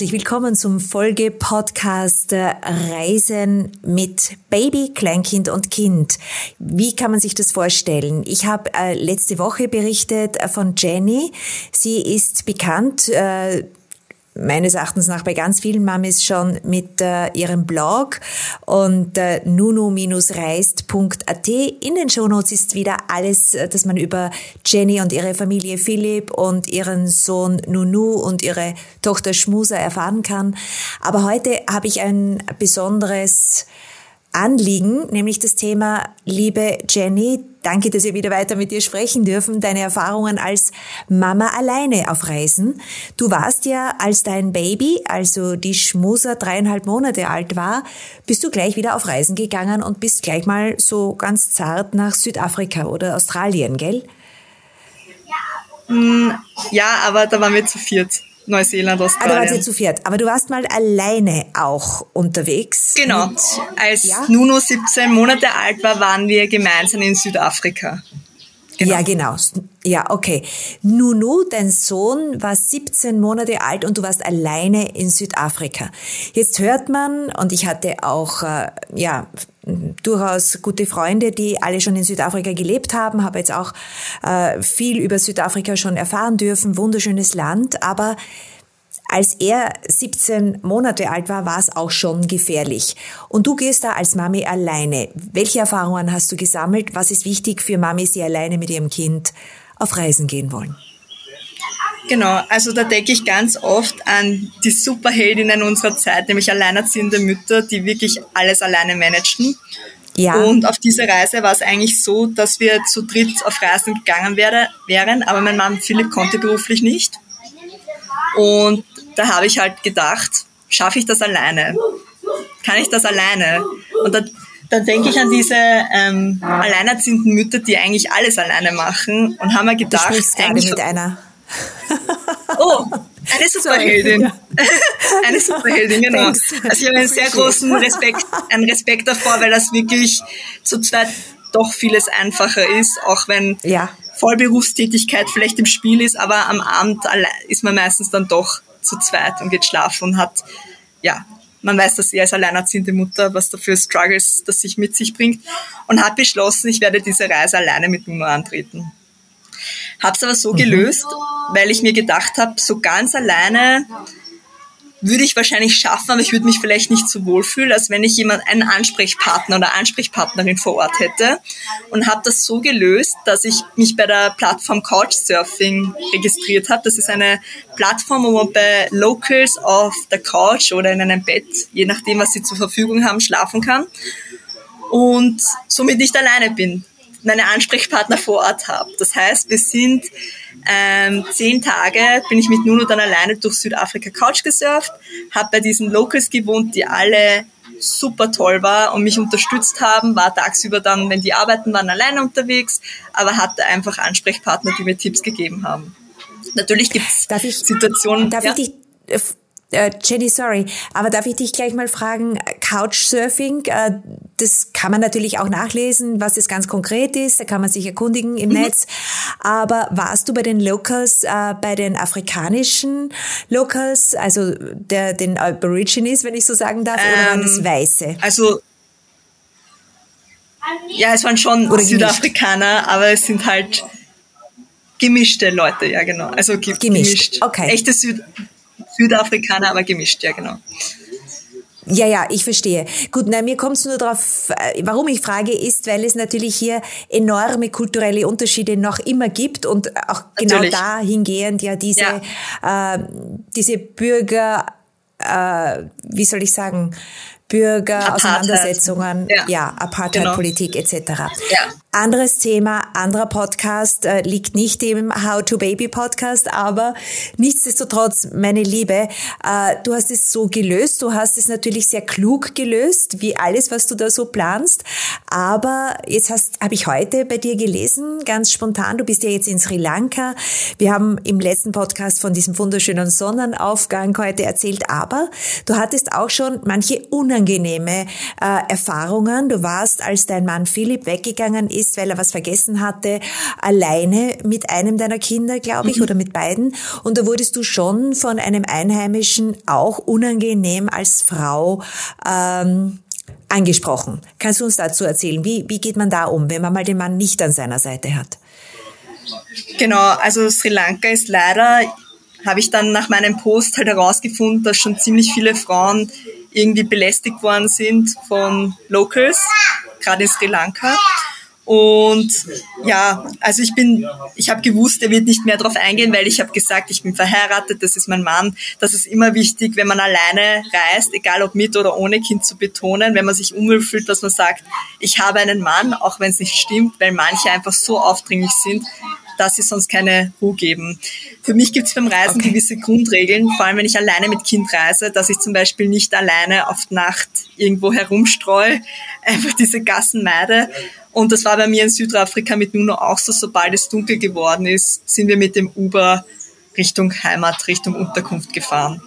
herzlich willkommen zum Folge-Podcast Reisen mit Baby, Kleinkind und Kind. Wie kann man sich das vorstellen? Ich habe äh, letzte Woche berichtet von Jenny. Sie ist bekannt äh, meines Erachtens nach bei ganz vielen Mamis schon mit äh, ihrem Blog und äh, nunu-reist.at. In den Shownotes ist wieder alles, äh, das man über Jenny und ihre Familie Philipp und ihren Sohn Nunu und ihre Tochter Schmusa erfahren kann. Aber heute habe ich ein besonderes Anliegen, nämlich das Thema, liebe Jenny, danke, dass wir wieder weiter mit dir sprechen dürfen, deine Erfahrungen als Mama alleine auf Reisen. Du warst ja, als dein Baby, also die Schmuser dreieinhalb Monate alt war, bist du gleich wieder auf Reisen gegangen und bist gleich mal so ganz zart nach Südafrika oder Australien, gell? Ja, aber da waren wir zu viert. Neuseeland, Australien. Ah, da wart ihr zu viert. Aber du warst mal alleine auch unterwegs. Genau. Mit, Als ja? Nuno 17 Monate alt war, waren wir gemeinsam in Südafrika. Genau. Ja, genau. Ja, okay. Nunu, dein Sohn, war 17 Monate alt und du warst alleine in Südafrika. Jetzt hört man, und ich hatte auch, äh, ja, durchaus gute Freunde, die alle schon in Südafrika gelebt haben, habe jetzt auch äh, viel über Südafrika schon erfahren dürfen, wunderschönes Land, aber als er 17 Monate alt war, war es auch schon gefährlich. Und du gehst da als Mami alleine. Welche Erfahrungen hast du gesammelt? Was ist wichtig für Mamis, die alleine mit ihrem Kind auf Reisen gehen wollen? Genau, also da denke ich ganz oft an die Superheldinnen unserer Zeit, nämlich alleinerziehende Mütter, die wirklich alles alleine managen. Ja. Und auf dieser Reise war es eigentlich so, dass wir zu dritt auf Reisen gegangen wären, aber mein Mann Philipp konnte beruflich nicht. Und da habe ich halt gedacht, schaffe ich das alleine? Kann ich das alleine? Und da, da denke ich an diese ähm, alleinerziehenden Mütter, die eigentlich alles alleine machen und haben mir gedacht, du eigentlich mit einer. oh, eine Superheldin. eine Superheldin, genau. Also ich habe einen sehr großen Respekt, einen Respekt davor, weil das wirklich zu zweit doch vieles einfacher ist, auch wenn ja. Vollberufstätigkeit vielleicht im Spiel ist, aber am Abend ist man meistens dann doch zu zweit und geht schlafen und hat, ja, man weiß, dass er als alleinerziehende Mutter, was dafür Struggles das sich mit sich bringt und hat beschlossen, ich werde diese Reise alleine mit Nuno antreten. Hab's aber so mhm. gelöst, weil ich mir gedacht habe, so ganz alleine würde ich wahrscheinlich schaffen, aber ich würde mich vielleicht nicht so wohl fühlen, als wenn ich jemand einen Ansprechpartner oder Ansprechpartnerin vor Ort hätte und habe das so gelöst, dass ich mich bei der Plattform Couchsurfing registriert habe. Das ist eine Plattform, wo man bei Locals auf der Couch oder in einem Bett, je nachdem, was sie zur Verfügung haben, schlafen kann und somit nicht alleine bin meine Ansprechpartner vor Ort habe. Das heißt, wir sind ähm, zehn Tage, bin ich mit Nuno dann alleine durch Südafrika Couch gesurft, habe bei diesen Locals gewohnt, die alle super toll war und mich unterstützt haben, war tagsüber dann, wenn die arbeiten waren, alleine unterwegs, aber hatte einfach Ansprechpartner, die mir Tipps gegeben haben. Natürlich gibt es Situationen. Darf ja? ich dich äh, Jenny, sorry, aber darf ich dich gleich mal fragen, Couchsurfing, äh, das kann man natürlich auch nachlesen, was das ganz konkret ist, da kann man sich erkundigen im mhm. Netz, aber warst du bei den Locals, äh, bei den afrikanischen Locals, also der, den Aborigines, wenn ich so sagen darf, ähm, oder waren das ähm, Weiße? Also ja, es waren schon Oder Südafrikaner, aber es sind halt gemischte Leute, ja genau. Also ge gemischt. gemischt. Okay. Echte Süd Südafrikaner, aber gemischt, ja genau. Ja, ja, ich verstehe. Gut, na, mir kommt es nur darauf, äh, warum ich frage, ist, weil es natürlich hier enorme kulturelle Unterschiede noch immer gibt und auch genau natürlich. genau dahingehend ja diese, ja. Äh, diese Bürger, äh, wie soll ich sagen, Bürgerauseinandersetzungen, ja, ja Apartheidpolitik genau. etc. Ja. Anderes Thema, anderer Podcast, äh, liegt nicht im How to Baby Podcast, aber nichtsdestotrotz, meine Liebe, äh, du hast es so gelöst, du hast es natürlich sehr klug gelöst, wie alles, was du da so planst, aber jetzt hast, habe ich heute bei dir gelesen, ganz spontan, du bist ja jetzt in Sri Lanka, wir haben im letzten Podcast von diesem wunderschönen Sonnenaufgang heute erzählt, aber du hattest auch schon manche unangenehme äh, Erfahrungen, du warst, als dein Mann Philipp weggegangen ist, ist, weil er was vergessen hatte, alleine mit einem deiner Kinder, glaube ich, mhm. oder mit beiden. Und da wurdest du schon von einem Einheimischen auch unangenehm als Frau ähm, angesprochen. Kannst du uns dazu erzählen? Wie, wie geht man da um, wenn man mal den Mann nicht an seiner Seite hat? Genau, also Sri Lanka ist leider, habe ich dann nach meinem Post halt herausgefunden, dass schon ziemlich viele Frauen irgendwie belästigt worden sind von Locals, gerade in Sri Lanka. Und ja, also ich bin, ich habe gewusst, er wird nicht mehr darauf eingehen, weil ich habe gesagt, ich bin verheiratet, das ist mein Mann. Das ist immer wichtig, wenn man alleine reist, egal ob mit oder ohne Kind zu betonen, wenn man sich unwohl fühlt, dass man sagt, ich habe einen Mann, auch wenn es nicht stimmt, weil manche einfach so aufdringlich sind, dass sie sonst keine Ruhe geben. Für mich gibt es beim Reisen okay. gewisse Grundregeln, vor allem wenn ich alleine mit Kind reise, dass ich zum Beispiel nicht alleine auf Nacht irgendwo herumstreue, einfach diese Gassen meide. Und das war bei mir in Südafrika mit Nuno auch so, sobald es dunkel geworden ist, sind wir mit dem Uber Richtung Heimat, Richtung Unterkunft gefahren.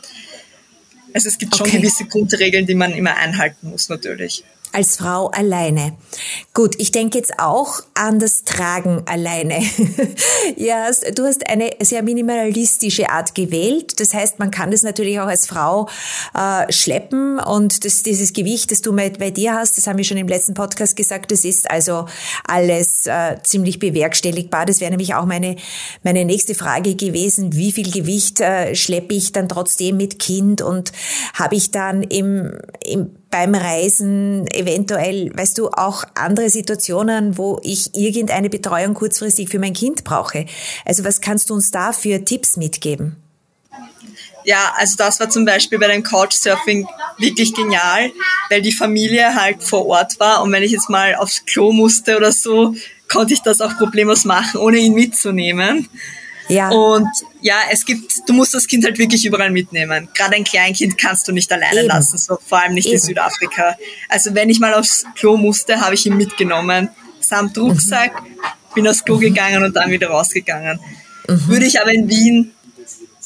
Also es gibt schon okay. gewisse Grundregeln, die man immer einhalten muss, natürlich als Frau alleine. Gut, ich denke jetzt auch an das Tragen alleine. ja, du hast eine sehr minimalistische Art gewählt. Das heißt, man kann das natürlich auch als Frau äh, schleppen und das, dieses Gewicht, das du bei dir hast, das haben wir schon im letzten Podcast gesagt, das ist also alles äh, ziemlich bewerkstelligbar. Das wäre nämlich auch meine, meine nächste Frage gewesen. Wie viel Gewicht äh, schleppe ich dann trotzdem mit Kind und habe ich dann im, im beim Reisen eventuell, weißt du, auch andere Situationen, wo ich irgendeine Betreuung kurzfristig für mein Kind brauche. Also was kannst du uns da für Tipps mitgeben? Ja, also das war zum Beispiel bei dem Couchsurfing wirklich genial, weil die Familie halt vor Ort war und wenn ich jetzt mal aufs Klo musste oder so, konnte ich das auch problemlos machen, ohne ihn mitzunehmen. Ja. Und ja, es gibt, du musst das Kind halt wirklich überall mitnehmen. Gerade ein Kleinkind kannst du nicht alleine Eben. lassen, so, vor allem nicht Eben. in Südafrika. Also wenn ich mal aufs Klo musste, habe ich ihn mitgenommen, samt Rucksack, mhm. bin aufs Klo mhm. gegangen und dann wieder rausgegangen. Mhm. Würde ich aber in Wien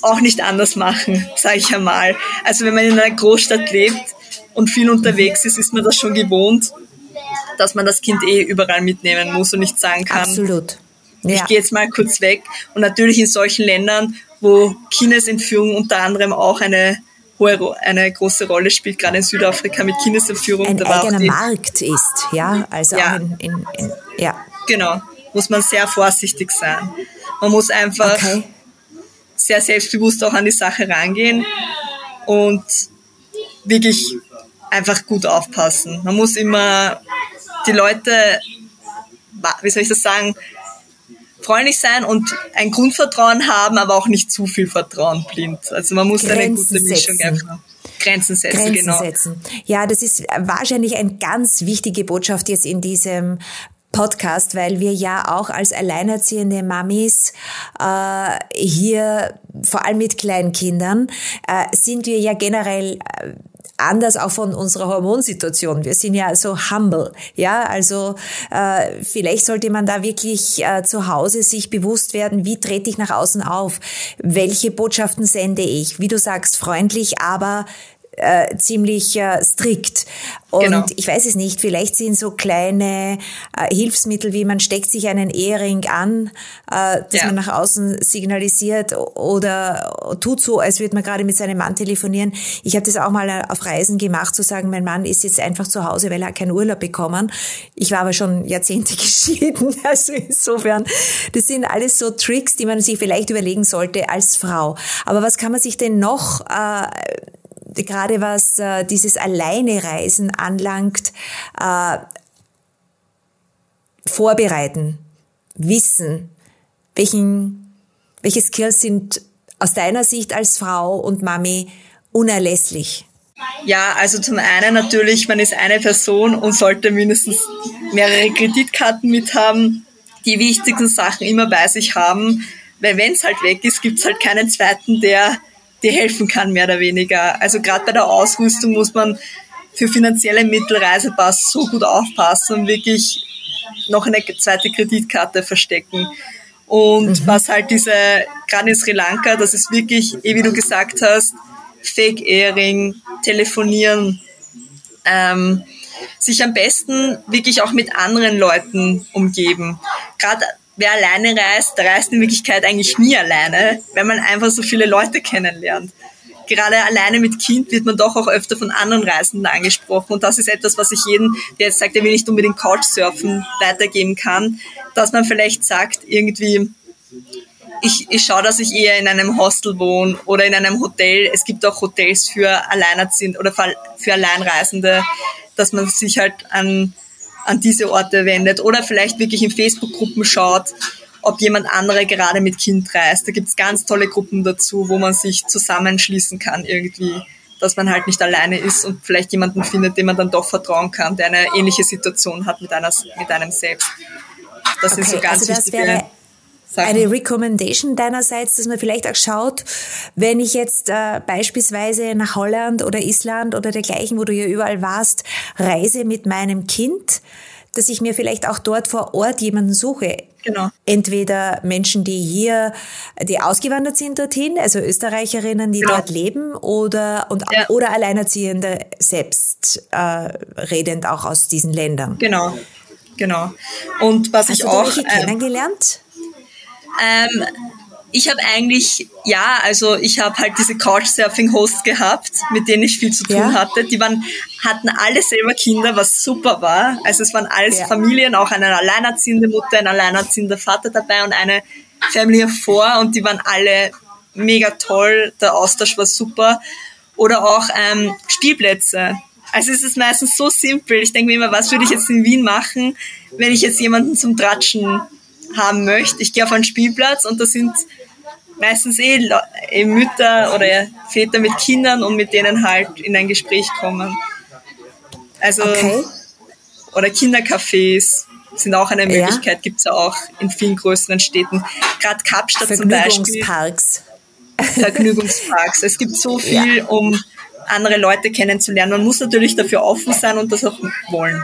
auch nicht anders machen, sage ich einmal. Also wenn man in einer Großstadt lebt und viel unterwegs ist, ist man das schon gewohnt, dass man das Kind eh überall mitnehmen muss und nicht sagen kann. Absolut ja. Ich gehe jetzt mal kurz weg. Und natürlich in solchen Ländern, wo Kindesentführung unter anderem auch eine hohe, eine große Rolle spielt, gerade in Südafrika mit Kindesentführung. Ein eigener Markt ist, ja, also ja. In, in, in, ja. Genau, muss man sehr vorsichtig sein. Man muss einfach okay. sehr selbstbewusst auch an die Sache rangehen und wirklich einfach gut aufpassen. Man muss immer die Leute, wie soll ich das sagen, freundlich sein und ein Grundvertrauen haben, aber auch nicht zu viel Vertrauen blind. Also man muss Grenzen eine gute Mischung einfach. Grenzen setzen, Grenzen genau. Setzen. Ja, das ist wahrscheinlich eine ganz wichtige Botschaft jetzt in diesem Podcast, weil wir ja auch als alleinerziehende Mamis äh, hier, vor allem mit kleinen Kindern, äh, sind wir ja generell äh, anders auch von unserer Hormonsituation. Wir sind ja so humble, ja, also äh, vielleicht sollte man da wirklich äh, zu Hause sich bewusst werden, wie trete ich nach außen auf, welche Botschaften sende ich, wie du sagst, freundlich, aber äh, ziemlich äh, strikt. Und genau. ich weiß es nicht, vielleicht sind so kleine äh, Hilfsmittel, wie man steckt sich einen Ehering an, äh, dass ja. man nach außen signalisiert oder tut so, als würde man gerade mit seinem Mann telefonieren. Ich habe das auch mal äh, auf Reisen gemacht, zu sagen, mein Mann ist jetzt einfach zu Hause, weil er keinen Urlaub bekommen. Ich war aber schon Jahrzehnte geschieden, also insofern, das sind alles so Tricks, die man sich vielleicht überlegen sollte als Frau. Aber was kann man sich denn noch äh, gerade was äh, dieses Alleinereisen anlangt, äh, vorbereiten, wissen, welchen, welche Skills sind aus deiner Sicht als Frau und Mami unerlässlich? Ja, also zum einen natürlich, man ist eine Person und sollte mindestens mehrere Kreditkarten mithaben, die wichtigsten Sachen immer bei sich haben, weil wenn es halt weg ist, gibt es halt keinen zweiten, der dir helfen kann, mehr oder weniger. Also gerade bei der Ausrüstung muss man für finanzielle Mittel Reisepass so gut aufpassen und wirklich noch eine zweite Kreditkarte verstecken. Und mhm. was halt diese, gerade in Sri Lanka, das ist wirklich, eh wie du gesagt hast, Fake Earring, telefonieren, ähm, sich am besten wirklich auch mit anderen Leuten umgeben. Gerade wer alleine reist, der reist in Wirklichkeit eigentlich nie alleine, wenn man einfach so viele Leute kennenlernt. Gerade alleine mit Kind wird man doch auch öfter von anderen Reisenden angesprochen. Und das ist etwas, was ich jeden, der jetzt sagt, er will nicht unbedingt Couchsurfen, weitergeben kann, dass man vielleicht sagt, irgendwie, ich, ich schaue, dass ich eher in einem Hostel wohne oder in einem Hotel. Es gibt auch Hotels für Alleinerziehende oder für Alleinreisende, dass man sich halt an, an diese Orte wendet oder vielleicht wirklich in Facebook-Gruppen schaut, ob jemand andere gerade mit Kind reist. Da gibt's ganz tolle Gruppen dazu, wo man sich zusammenschließen kann irgendwie, dass man halt nicht alleine ist und vielleicht jemanden findet, dem man dann doch vertrauen kann, der eine ähnliche Situation hat mit, einer, mit einem selbst. Das okay, sind so ganz also das wichtige wäre eine Recommendation deinerseits, dass man vielleicht auch schaut, wenn ich jetzt äh, beispielsweise nach Holland oder Island oder dergleichen, wo du ja überall warst, reise mit meinem Kind, dass ich mir vielleicht auch dort vor Ort jemanden suche. Genau. Entweder Menschen, die hier, die ausgewandert sind dorthin, also Österreicherinnen, die genau. dort leben, oder und ja. oder Alleinerziehende selbst äh, redend auch aus diesen Ländern. Genau, genau. Und was Hast ich du auch welche ähm, kennengelernt? Ähm, ich habe eigentlich, ja, also ich habe halt diese Couchsurfing-Hosts gehabt, mit denen ich viel zu tun ja. hatte. Die waren, hatten alle selber Kinder, was super war. Also es waren alles ja. Familien, auch eine alleinerziehende Mutter, ein alleinerziehender Vater dabei und eine Familie vor und die waren alle mega toll. Der Austausch war super. Oder auch ähm, Spielplätze. Also es ist meistens so simpel. Ich denke mir immer, was würde ich jetzt in Wien machen, wenn ich jetzt jemanden zum Tratschen haben möchte. Ich gehe auf einen Spielplatz und da sind meistens eh, eh Mütter oder Väter mit Kindern und mit denen halt in ein Gespräch kommen. Also, okay. oder Kindercafés sind auch eine Möglichkeit, ja. gibt es ja auch in vielen größeren Städten. Gerade Kapstadt zum Beispiel. Vergnügungsparks. Vergnügungsparks. Es gibt so viel, ja. um andere Leute kennenzulernen. Man muss natürlich dafür offen sein und das auch wollen.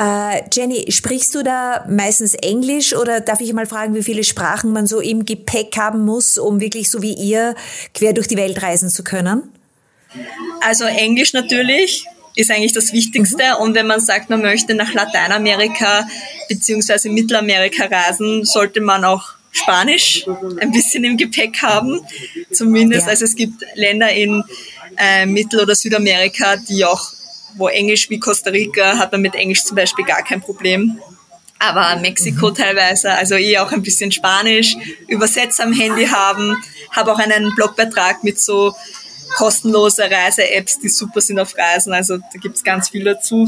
Äh, Jenny, sprichst du da meistens Englisch oder darf ich mal fragen, wie viele Sprachen man so im Gepäck haben muss, um wirklich so wie ihr quer durch die Welt reisen zu können? Also Englisch natürlich ist eigentlich das Wichtigste. Mhm. Und wenn man sagt, man möchte nach Lateinamerika bzw. Mittelamerika reisen, sollte man auch Spanisch ein bisschen im Gepäck haben. Zumindest, ja. also es gibt Länder in äh, Mittel- oder Südamerika, die auch wo Englisch wie Costa Rica hat man mit Englisch zum Beispiel gar kein Problem. Aber Mexiko mhm. teilweise, also eh auch ein bisschen Spanisch, Übersetzer am Handy haben, habe auch einen Blogbeitrag mit so kostenloser Reise-Apps, die super sind auf Reisen, also da gibt's ganz viel dazu.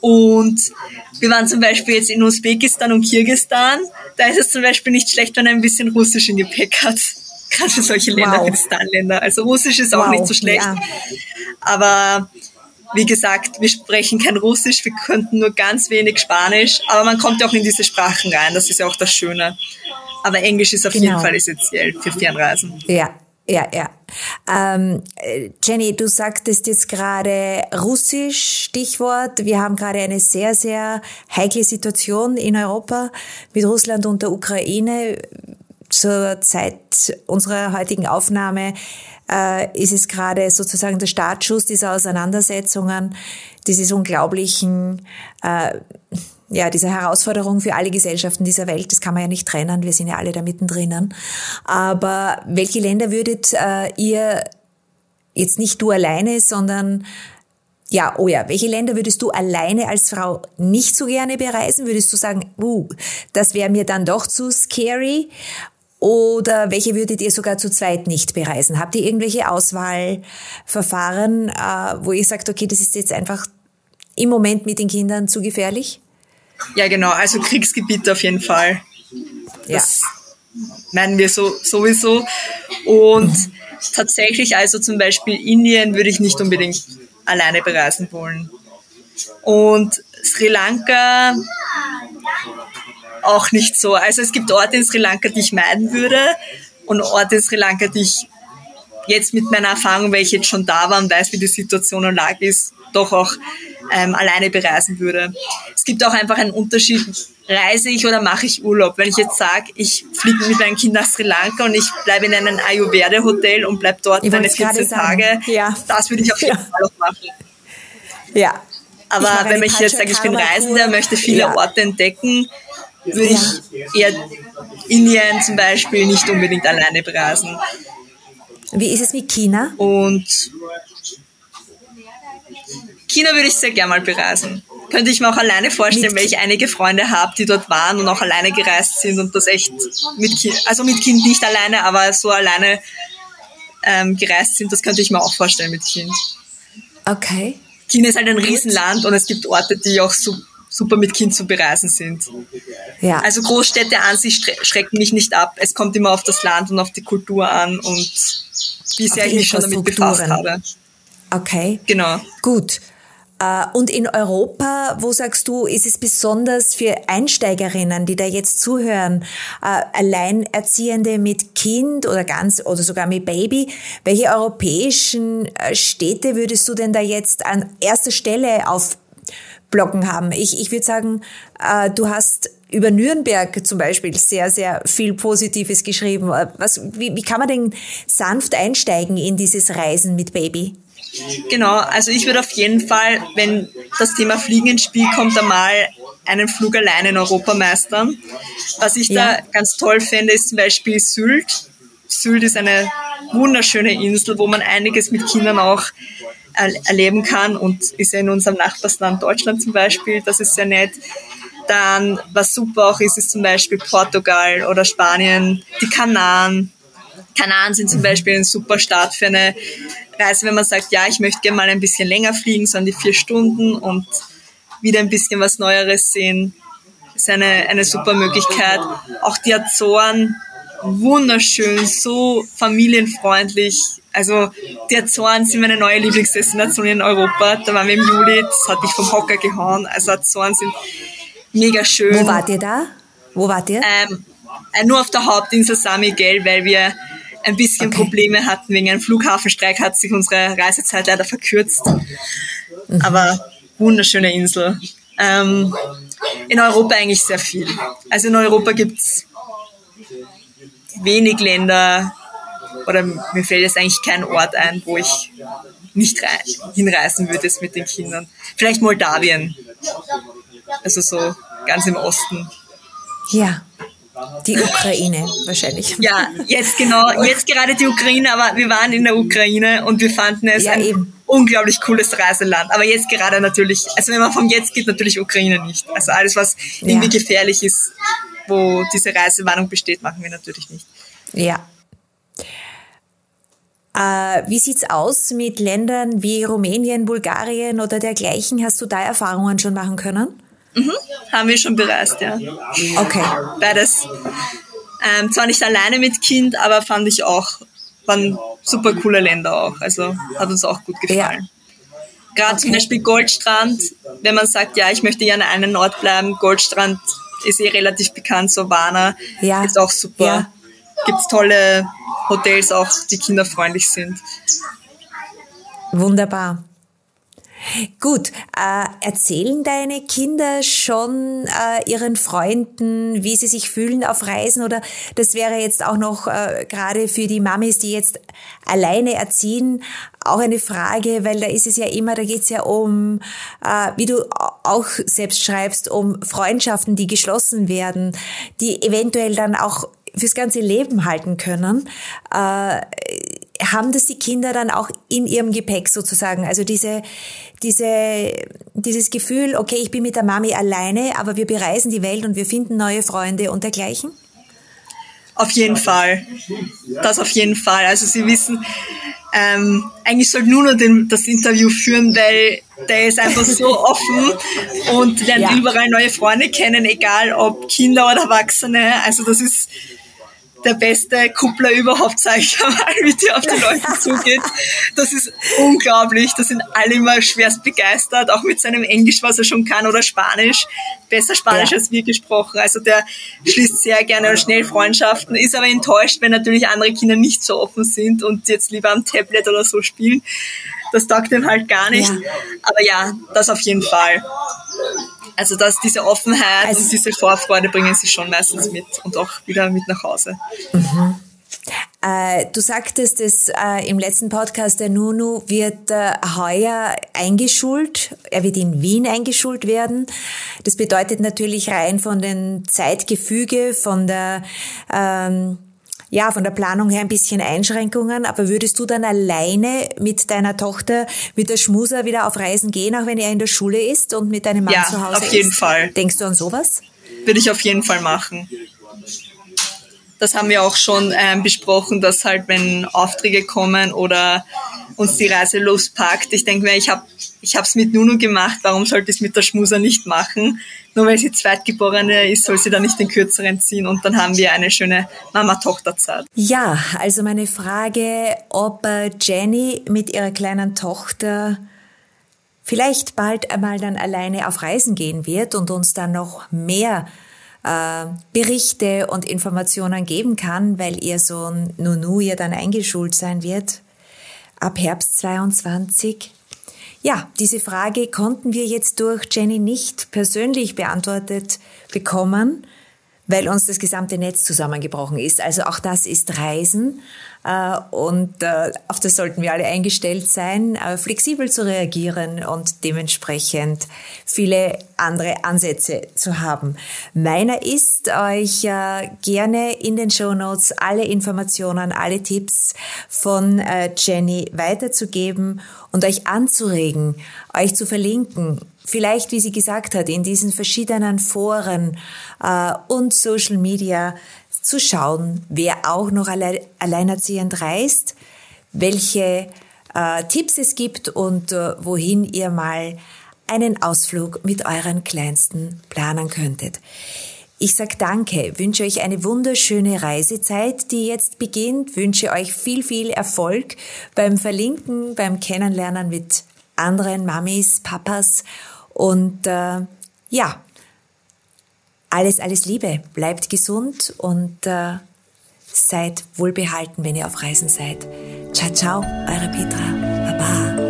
Und wir waren zum Beispiel jetzt in Usbekistan und Kirgistan. Da ist es zum Beispiel nicht schlecht, wenn er ein bisschen Russisch im Gepäck hat. Gerade für solche Länder, wow. für die Stan-Länder. Also Russisch ist auch wow. nicht so schlecht. Ja. Aber wie gesagt, wir sprechen kein Russisch, wir könnten nur ganz wenig Spanisch, aber man kommt ja auch in diese Sprachen rein, das ist ja auch das Schöne. Aber Englisch ist auf genau. jeden Fall essentiell für Fernreisen. Ja, ja, ja. Ähm, Jenny, du sagtest jetzt gerade Russisch, Stichwort. Wir haben gerade eine sehr, sehr heikle Situation in Europa mit Russland und der Ukraine. Zur Zeit unserer heutigen Aufnahme äh, ist es gerade sozusagen der Startschuss dieser Auseinandersetzungen, dieses unglaublichen, äh, ja, diese Herausforderung für alle Gesellschaften dieser Welt. Das kann man ja nicht trennen. Wir sind ja alle da mittendrin. Aber welche Länder würdet äh, ihr jetzt nicht du alleine, sondern ja, oh ja, welche Länder würdest du alleine als Frau nicht so gerne bereisen? Würdest du sagen, uh, das wäre mir dann doch zu scary? Oder welche würdet ihr sogar zu zweit nicht bereisen? Habt ihr irgendwelche Auswahlverfahren, äh, wo ihr sagt, okay, das ist jetzt einfach im Moment mit den Kindern zu gefährlich? Ja, genau. Also Kriegsgebiete auf jeden Fall. Das ja. meinen wir so, sowieso. Und tatsächlich, also zum Beispiel Indien würde ich nicht unbedingt alleine bereisen wollen. Und Sri Lanka auch nicht so. Also es gibt Orte in Sri Lanka, die ich meiden würde und Orte in Sri Lanka, die ich jetzt mit meiner Erfahrung, weil ich jetzt schon da war und weiß, wie die Situation und Lage ist, doch auch ähm, alleine bereisen würde. Es gibt auch einfach einen Unterschied, reise ich oder mache ich Urlaub. Wenn ich jetzt sage, ich fliege mit meinen Kindern nach Sri Lanka und ich bleibe in einem Ayurveda-Hotel und bleibe dort meine 14 Tage, ja. das würde ich auf jeden ja. Fall auch machen. Ja. Aber wenn ich jetzt sage, ich bin Reisender, möchte viele ja. Orte entdecken, würde ich eher Indien zum Beispiel nicht unbedingt alleine bereisen. Wie ist es mit China? Und China würde ich sehr gerne mal bereisen. Könnte ich mir auch alleine vorstellen, weil ich einige Freunde habe, die dort waren und auch alleine gereist sind und das echt mit Kind, also mit Kind nicht alleine, aber so alleine ähm, gereist sind, das könnte ich mir auch vorstellen mit Kind. Okay. China ist halt ein Riesenland und es gibt Orte, die auch so super mit Kind zu bereisen sind. Ja. Also Großstädte an sich schrecken mich nicht ab. Es kommt immer auf das Land und auf die Kultur an und wie sehr ich mich schon damit befasst habe. Okay. Genau. Gut. Äh, und in Europa, wo sagst du, ist es besonders für Einsteigerinnen, die da jetzt zuhören, äh, Alleinerziehende mit Kind oder ganz oder sogar mit Baby, welche europäischen äh, Städte würdest du denn da jetzt an erster Stelle aufblocken haben? Ich, ich würde sagen, du hast über Nürnberg zum Beispiel sehr, sehr viel Positives geschrieben. Was, wie, wie kann man denn sanft einsteigen in dieses Reisen mit Baby? Genau, also ich würde auf jeden Fall, wenn das Thema Fliegen ins Spiel kommt, einmal einen Flug allein in Europa meistern. Was ich ja. da ganz toll finde, ist zum Beispiel Sylt. Sylt ist eine wunderschöne Insel, wo man einiges mit Kindern auch erleben kann und ist ja in unserem Nachbarsland Deutschland zum Beispiel. Das ist sehr nett. Dann, was super auch ist, ist zum Beispiel Portugal oder Spanien, die Kanaren. Kanaren sind zum Beispiel ein super Start für eine Reise, wenn man sagt, ja, ich möchte gerne mal ein bisschen länger fliegen, so an die vier Stunden und wieder ein bisschen was Neueres sehen. Ist eine, eine super Möglichkeit. Auch die Azoren, wunderschön, so familienfreundlich. Also die Azoren sind meine neue Lieblingsdestination in Europa. Da waren wir im Juli, das hat mich vom Hocker gehauen. Also Azoren sind mega schön. Wo wart ihr da? Wo wart ihr? Ähm, äh, nur auf der Hauptinsel San Miguel, weil wir ein bisschen okay. Probleme hatten wegen einem Flughafenstreik, hat sich unsere Reisezeit leider verkürzt. Mhm. Aber wunderschöne Insel. Ähm, in Europa eigentlich sehr viel. Also in Europa gibt's wenig Länder, oder mir fällt jetzt eigentlich kein Ort ein, wo ich nicht hinreisen würde mit den Kindern. Vielleicht Moldawien. Also so ganz im Osten. Ja. Die Ukraine wahrscheinlich. Ja, jetzt genau, jetzt gerade die Ukraine, aber wir waren in der Ukraine und wir fanden es ja, ein eben. unglaublich cooles Reiseland. Aber jetzt gerade natürlich, also wenn man vom Jetzt geht, natürlich Ukraine nicht. Also alles, was irgendwie ja. gefährlich ist, wo diese Reisewarnung besteht, machen wir natürlich nicht. Ja. Äh, wie sieht's aus mit Ländern wie Rumänien, Bulgarien oder dergleichen? Hast du da Erfahrungen schon machen können? Mhm, haben wir schon bereist, ja. Okay. Beides. Ähm, zwar nicht alleine mit Kind, aber fand ich auch, waren super coole Länder auch. Also hat uns auch gut gefallen. Ja. Gerade okay. zum Beispiel Goldstrand, wenn man sagt, ja, ich möchte gerne an einem Ort bleiben, Goldstrand ist eh relativ bekannt, so Warner, ja. ist auch super. Ja. Gibt's tolle Hotels auch, die kinderfreundlich sind. Wunderbar. Gut, äh, erzählen deine Kinder schon äh, ihren Freunden, wie sie sich fühlen auf Reisen? Oder das wäre jetzt auch noch äh, gerade für die Mamis, die jetzt alleine erziehen, auch eine Frage, weil da ist es ja immer, da geht es ja um, äh, wie du auch selbst schreibst, um Freundschaften, die geschlossen werden, die eventuell dann auch fürs ganze Leben halten können. Äh, haben das die Kinder dann auch in ihrem Gepäck sozusagen? Also diese, diese, dieses Gefühl, okay, ich bin mit der Mami alleine, aber wir bereisen die Welt und wir finden neue Freunde und dergleichen? Auf jeden Fall. Das auf jeden Fall. Also sie wissen, ähm, eigentlich soll Nuno den, das Interview führen, weil der ist einfach so offen und lernt ja. überall neue Freunde kennen, egal ob Kinder oder Erwachsene. Also das ist der beste Kuppler überhaupt, sag ich mal, wie der auf die Leute zugeht. Das ist unglaublich. Da sind alle immer schwerst begeistert, auch mit seinem Englisch, was er schon kann, oder Spanisch. Besser Spanisch ja. als wir gesprochen. Also der schließt sehr gerne und schnell Freundschaften, ist aber enttäuscht, wenn natürlich andere Kinder nicht so offen sind und jetzt lieber am Tablet oder so spielen. Das taugt ihm halt gar nicht. Ja. Aber ja, das auf jeden Fall. Also dass diese Offenheit also, und diese Vorfreude bringen sie schon meistens mit und auch wieder mit nach Hause. Mhm. Äh, du sagtest es äh, im letzten Podcast, der Nunu wird äh, heuer eingeschult. Er wird in Wien eingeschult werden. Das bedeutet natürlich rein von den Zeitgefüge, von der ähm, ja, von der Planung her ein bisschen Einschränkungen, aber würdest du dann alleine mit deiner Tochter, mit der Schmuser wieder auf Reisen gehen, auch wenn er in der Schule ist und mit deinem Mann ja, zu Hause ist? auf jeden Fall. Denkst du an sowas? Würde ich auf jeden Fall machen. Das haben wir auch schon ähm, besprochen, dass halt, wenn Aufträge kommen oder uns die Reise lospackt, ich denke mir, ich habe ich es mit Nunu gemacht, warum sollte ich es mit der Schmuser nicht machen? Nur weil sie Zweitgeborene ist, soll sie da nicht den Kürzeren ziehen und dann haben wir eine schöne Mama-Tochter-Zeit. Ja, also meine Frage, ob äh, Jenny mit ihrer kleinen Tochter vielleicht bald einmal dann alleine auf Reisen gehen wird und uns dann noch mehr äh, Berichte und Informationen geben kann, weil ihr Sohn Nunu ja dann eingeschult sein wird ab Herbst 22. Ja, diese Frage konnten wir jetzt durch Jenny nicht persönlich beantwortet bekommen, weil uns das gesamte Netz zusammengebrochen ist. Also auch das ist Reisen äh, und äh, auf das sollten wir alle eingestellt sein, äh, flexibel zu reagieren und dementsprechend viele andere Ansätze zu haben. Meiner ist, euch gerne in den Show Notes alle Informationen, alle Tipps von Jenny weiterzugeben und euch anzuregen, euch zu verlinken vielleicht, wie sie gesagt hat, in diesen verschiedenen Foren äh, und Social Media zu schauen, wer auch noch alle, alleinerziehend reist, welche äh, Tipps es gibt und äh, wohin ihr mal einen Ausflug mit euren Kleinsten planen könntet. Ich sag danke, wünsche euch eine wunderschöne Reisezeit, die jetzt beginnt, wünsche euch viel, viel Erfolg beim Verlinken, beim Kennenlernen mit anderen Mamis, Papas und äh, ja, alles, alles Liebe. Bleibt gesund und äh, seid wohlbehalten, wenn ihr auf Reisen seid. Ciao, ciao, eure Petra. Baba.